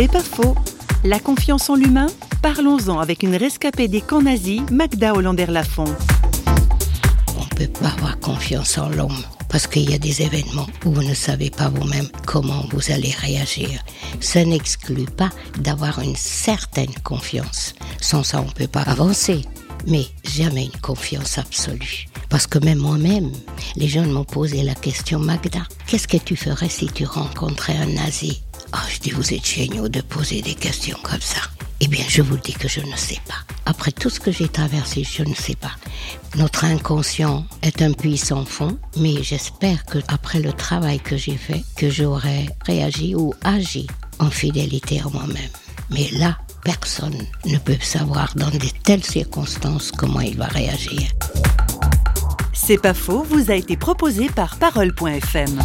C'est pas faux. La confiance en l'humain Parlons-en avec une rescapée des camps nazis, Magda Hollander-Lafont. On ne peut pas avoir confiance en l'homme parce qu'il y a des événements où vous ne savez pas vous-même comment vous allez réagir. Ça n'exclut pas d'avoir une certaine confiance. Sans ça, on ne peut pas avancer. Mais jamais une confiance absolue. Parce que même moi-même, les gens m'ont posé la question, Magda, qu'est-ce que tu ferais si tu rencontrais un nazi? Ah, je dis, vous êtes géniaux de poser des questions comme ça. Eh bien, je vous dis que je ne sais pas. Après tout ce que j'ai traversé, je ne sais pas. Notre inconscient est un puissant fond, mais j'espère que après le travail que j'ai fait, que j'aurai réagi ou agi en fidélité à moi-même. Mais là, personne ne peut savoir dans de telles circonstances comment il va réagir. C'est pas faux, vous a été proposé par parole.fm.